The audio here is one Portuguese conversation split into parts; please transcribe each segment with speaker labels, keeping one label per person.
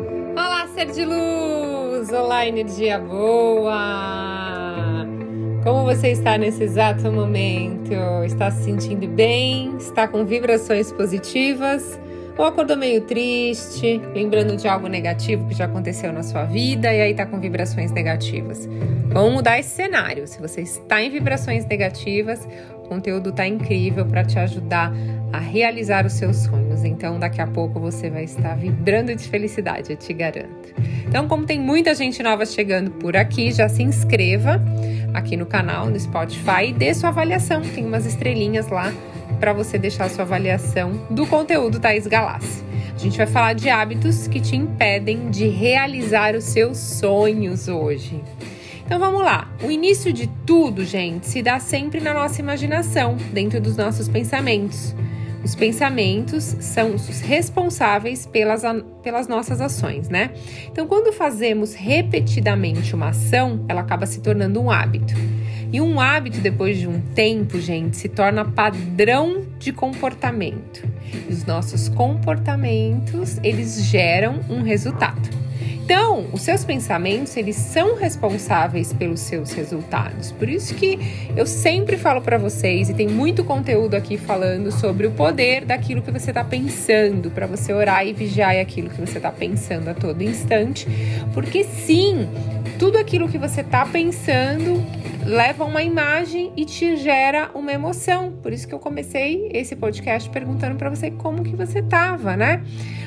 Speaker 1: Olá, ser de luz! Olá, energia boa! Como você está nesse exato momento? Está se sentindo bem? Está com vibrações positivas? Ou acordou meio triste, lembrando de algo negativo que já aconteceu na sua vida e aí está com vibrações negativas? Vamos mudar esse cenário. Se você está em vibrações negativas, o conteúdo está incrível para te ajudar a realizar os seus sonhos. Então, daqui a pouco você vai estar vibrando de felicidade, eu te garanto. Então, como tem muita gente nova chegando por aqui, já se inscreva aqui no canal, no Spotify e dê sua avaliação. Tem umas estrelinhas lá para você deixar sua avaliação do conteúdo Thaís Galassi. A gente vai falar de hábitos que te impedem de realizar os seus sonhos hoje. Então vamos lá. O início de tudo, gente, se dá sempre na nossa imaginação, dentro dos nossos pensamentos. Os pensamentos são os responsáveis pelas, pelas nossas ações, né? Então, quando fazemos repetidamente uma ação, ela acaba se tornando um hábito. E um hábito, depois de um tempo, gente, se torna padrão de comportamento. E os nossos comportamentos, eles geram um resultado. Então, os seus pensamentos, eles são responsáveis pelos seus resultados. Por isso que eu sempre falo para vocês e tem muito conteúdo aqui falando sobre o poder daquilo que você está pensando, para você orar e vigiar aquilo que você está pensando a todo instante, porque sim, tudo aquilo que você está pensando leva uma imagem e te gera uma emoção. Por isso que eu comecei esse podcast perguntando para você como que você tava, né?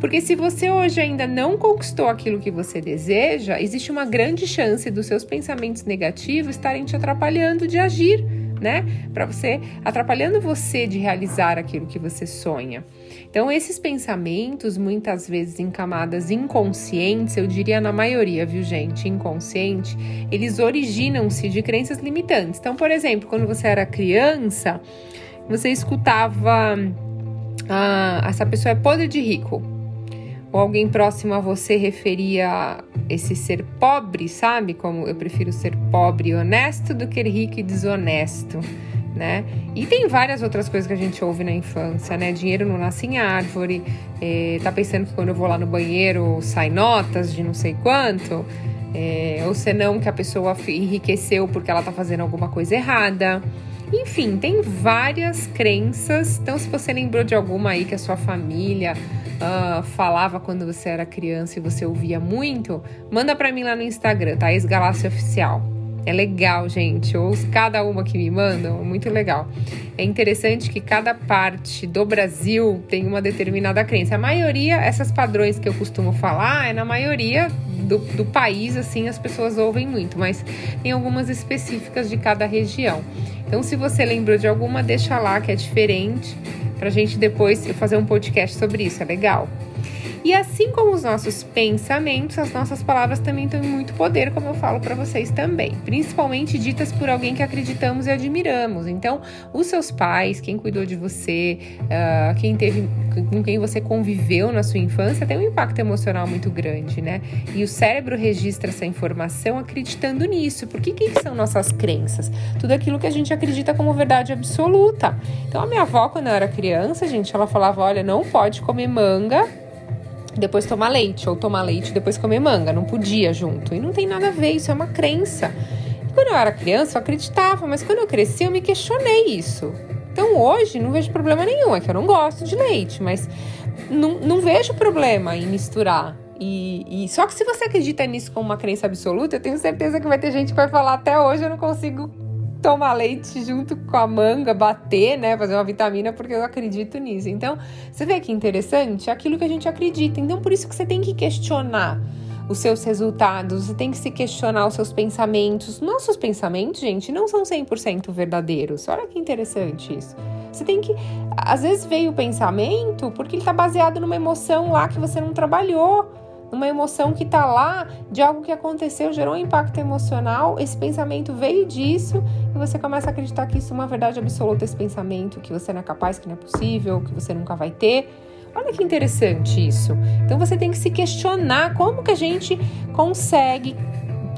Speaker 1: Porque se você hoje ainda não conquistou aquilo que você deseja, existe uma grande chance dos seus pensamentos negativos estarem te atrapalhando de agir né? Para você, atrapalhando você de realizar aquilo que você sonha. Então, esses pensamentos, muitas vezes em camadas inconscientes, eu diria na maioria, viu, gente, inconsciente, eles originam-se de crenças limitantes. Então, por exemplo, quando você era criança, você escutava: ah, essa pessoa é podre de rico. Ou alguém próximo a você referia esse ser pobre, sabe? Como eu prefiro ser pobre e honesto do que rico e desonesto, né? E tem várias outras coisas que a gente ouve na infância, né? Dinheiro não nasce em árvore, é, tá pensando que quando eu vou lá no banheiro sai notas de não sei quanto, é, ou senão que a pessoa enriqueceu porque ela tá fazendo alguma coisa errada. Enfim, tem várias crenças. Então, se você lembrou de alguma aí que a sua família uh, falava quando você era criança e você ouvia muito, manda para mim lá no Instagram, Thaís Galácia Oficial. É legal, gente. Ouço cada uma que me mandam, muito legal. É interessante que cada parte do Brasil tem uma determinada crença. A maioria, essas padrões que eu costumo falar, é na maioria do, do país, assim, as pessoas ouvem muito, mas tem algumas específicas de cada região. Então, se você lembrou de alguma, deixa lá que é diferente para a gente depois fazer um podcast sobre isso, é legal. E assim como os nossos pensamentos, as nossas palavras também têm muito poder, como eu falo para vocês também, principalmente ditas por alguém que acreditamos e admiramos. Então, os seus pais, quem cuidou de você, uh, quem teve, com quem você conviveu na sua infância, tem um impacto emocional muito grande, né? E o cérebro registra essa informação acreditando nisso. Por que, que são nossas crenças? Tudo aquilo que a gente acredita como verdade absoluta. Então, a minha avó, quando eu era criança, gente, ela falava: olha, não pode comer manga depois tomar leite, ou tomar leite e depois comer manga. Não podia junto. E não tem nada a ver, isso é uma crença. E quando eu era criança, eu acreditava, mas quando eu cresci, eu me questionei isso. Então hoje não vejo problema nenhum, é que eu não gosto de leite, mas não, não vejo problema em misturar. E, e, só que se você acredita nisso como uma crença absoluta, eu tenho certeza que vai ter gente que vai falar até hoje eu não consigo tomar leite junto com a manga, bater, né, fazer uma vitamina, porque eu acredito nisso. Então, você vê que interessante? É aquilo que a gente acredita. Então, por isso que você tem que questionar os seus resultados, você tem que se questionar os seus pensamentos. Nossos pensamentos, gente, não são 100% verdadeiros. Olha que interessante isso. Você tem que. Às vezes veio o pensamento porque ele está baseado numa emoção lá que você não trabalhou uma emoção que está lá de algo que aconteceu, gerou um impacto emocional, esse pensamento veio disso e você começa a acreditar que isso é uma verdade absoluta, esse pensamento, que você não é capaz, que não é possível, que você nunca vai ter. Olha que interessante isso. Então você tem que se questionar como que a gente consegue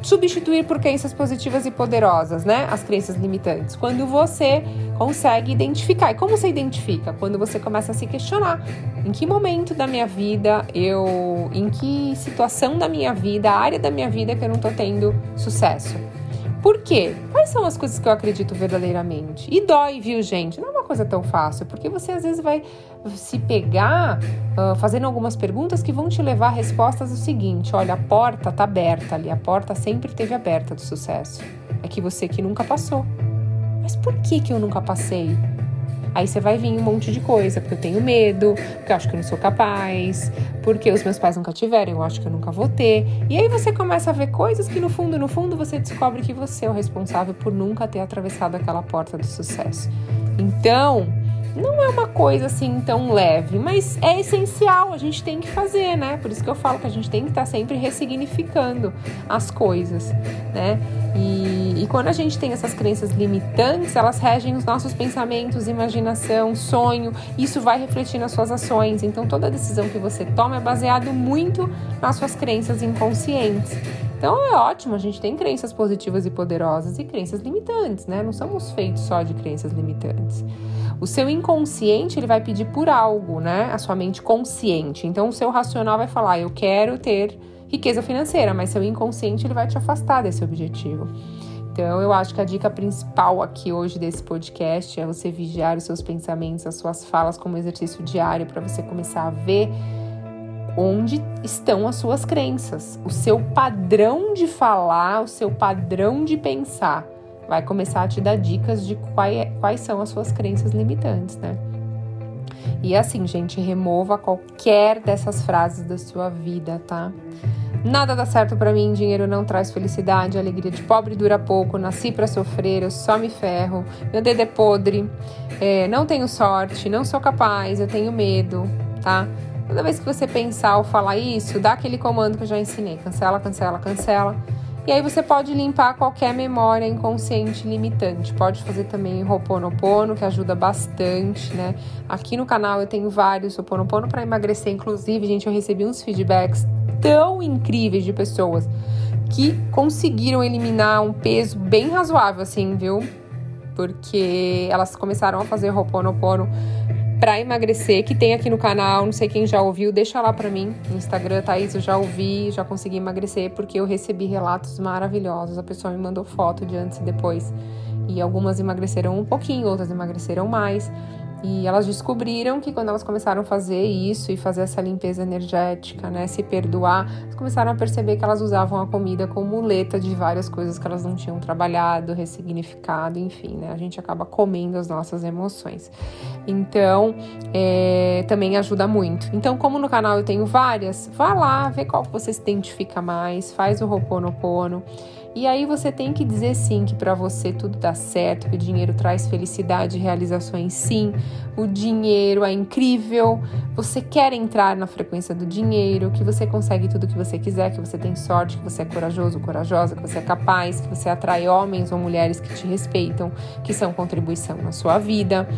Speaker 1: substituir por crenças positivas e poderosas, né? As crenças limitantes. Quando você consegue identificar. E como você identifica? Quando você começa a se questionar. Em que momento da minha vida eu. Em que situação da minha vida, área da minha vida que eu não tô tendo sucesso? Por quê? Quais são as coisas que eu acredito verdadeiramente? E dói, viu, gente? Não é uma coisa tão fácil, porque você às vezes vai se pegar uh, fazendo algumas perguntas que vão te levar a respostas do seguinte: olha, a porta tá aberta ali, a porta sempre teve aberta do sucesso. É que você que nunca passou. Mas por que, que eu nunca passei? Aí você vai vir um monte de coisa, porque eu tenho medo, porque eu acho que eu não sou capaz, porque os meus pais nunca tiveram, eu acho que eu nunca vou ter. E aí você começa a ver coisas que no fundo, no fundo, você descobre que você é o responsável por nunca ter atravessado aquela porta do sucesso. Então, não é uma coisa assim tão leve, mas é essencial, a gente tem que fazer, né? Por isso que eu falo que a gente tem que estar sempre ressignificando as coisas, né? E, e quando a gente tem essas crenças limitantes, elas regem os nossos pensamentos, imaginação, sonho, isso vai refletir nas suas ações. Então, toda decisão que você toma é baseado muito nas suas crenças inconscientes. Então é ótimo, a gente tem crenças positivas e poderosas e crenças limitantes, né? Não somos feitos só de crenças limitantes. O seu inconsciente ele vai pedir por algo, né? A sua mente consciente. Então o seu racional vai falar: "Eu quero ter riqueza financeira", mas seu inconsciente ele vai te afastar desse objetivo. Então, eu acho que a dica principal aqui hoje desse podcast é você vigiar os seus pensamentos, as suas falas como exercício diário para você começar a ver onde estão as suas crenças, o seu padrão de falar, o seu padrão de pensar vai começar a te dar dicas de quais, é, quais são as suas crenças limitantes, né? E assim, gente, remova qualquer dessas frases da sua vida, tá? Nada dá certo para mim, dinheiro não traz felicidade, alegria de pobre dura pouco, nasci para sofrer, eu só me ferro, meu dedo é podre, é, não tenho sorte, não sou capaz, eu tenho medo, tá? Toda vez que você pensar ou falar isso, dá aquele comando que eu já ensinei: cancela, cancela, cancela e aí você pode limpar qualquer memória inconsciente limitante. Pode fazer também Ho'oponopono, que ajuda bastante, né? Aqui no canal eu tenho vários Ho'oponopono para emagrecer. Inclusive, gente, eu recebi uns feedbacks tão incríveis de pessoas que conseguiram eliminar um peso bem razoável, assim, viu? Porque elas começaram a fazer Ho'oponopono para emagrecer, que tem aqui no canal, não sei quem já ouviu, deixa lá para mim no Instagram, Thaís, eu já ouvi, já consegui emagrecer, porque eu recebi relatos maravilhosos, a pessoa me mandou foto de antes e depois, e algumas emagreceram um pouquinho, outras emagreceram mais, e elas descobriram que quando elas começaram a fazer isso e fazer essa limpeza energética, né, se perdoar, começaram a perceber que elas usavam a comida como muleta de várias coisas que elas não tinham trabalhado, ressignificado, enfim, né? A gente acaba comendo as nossas emoções. Então, é, também ajuda muito. Então, como no canal eu tenho várias, vá lá, vê qual que você se identifica mais, faz o Ho'oponopono. E aí você tem que dizer sim que para você tudo dá certo, que o dinheiro traz felicidade e realizações sim. O dinheiro é incrível. Você quer entrar na frequência do dinheiro, que você consegue tudo que você quiser, que você tem sorte, que você é corajoso, corajosa, que você é capaz, que você atrai homens ou mulheres que te respeitam, que são contribuição na sua vida.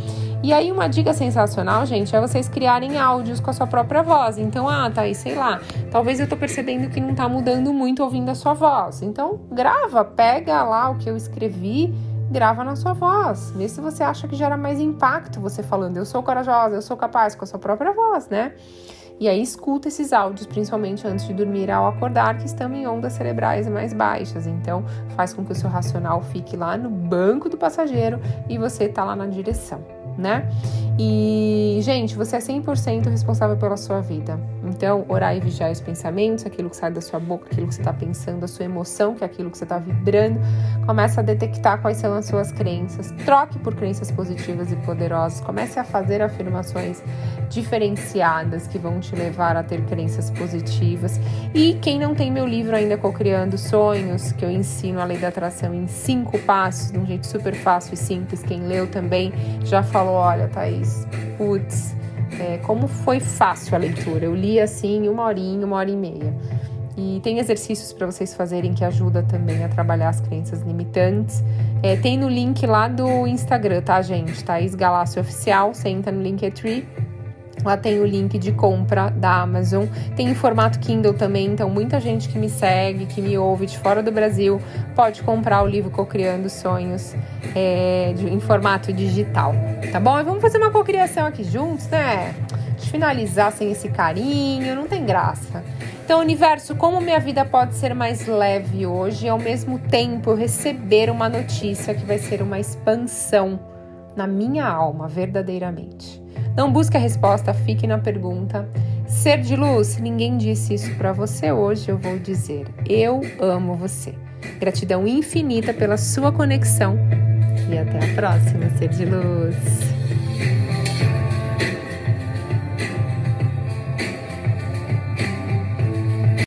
Speaker 1: E aí uma dica sensacional, gente, é vocês criarem áudios com a sua própria voz. Então, ah, tá aí, sei lá, talvez eu tô percebendo que não tá mudando muito ouvindo a sua voz. Então, grava, pega lá o que eu escrevi, grava na sua voz. Vê se você acha que gera mais impacto você falando, eu sou corajosa, eu sou capaz, com a sua própria voz, né? E aí escuta esses áudios, principalmente antes de dormir ao acordar, que estão em ondas cerebrais mais baixas. Então, faz com que o seu racional fique lá no banco do passageiro e você tá lá na direção né? E, gente, você é 100% responsável pela sua vida. Então, orar e vigiar os pensamentos, aquilo que sai da sua boca, aquilo que você está pensando, a sua emoção, que é aquilo que você está vibrando. Começa a detectar quais são as suas crenças. Troque por crenças positivas e poderosas. Comece a fazer afirmações diferenciadas que vão te levar a ter crenças positivas. E quem não tem meu livro ainda Co-Criando Sonhos, que eu ensino a lei da atração em cinco passos, de um jeito super fácil e simples, quem leu também já falou Olha, Thaís, putz, é, como foi fácil a leitura. Eu li assim uma horinha, uma hora e meia. E tem exercícios para vocês fazerem que ajuda também a trabalhar as crenças limitantes. É, tem no link lá do Instagram, tá, gente? Thaís Galácio Oficial. Você entra no Linktree Lá tem o link de compra da Amazon. Tem em formato Kindle também, então muita gente que me segue, que me ouve de fora do Brasil, pode comprar o livro Cocriando Sonhos é, de, em formato digital, tá bom? E vamos fazer uma cocriação aqui juntos, né? De finalizar sem esse carinho, não tem graça. Então, universo, como minha vida pode ser mais leve hoje e ao mesmo tempo receber uma notícia que vai ser uma expansão na minha alma, verdadeiramente. Não busque a resposta, fique na pergunta. Ser de luz, ninguém disse isso para você hoje, eu vou dizer. Eu amo você. Gratidão infinita pela sua conexão e até a próxima, ser de luz.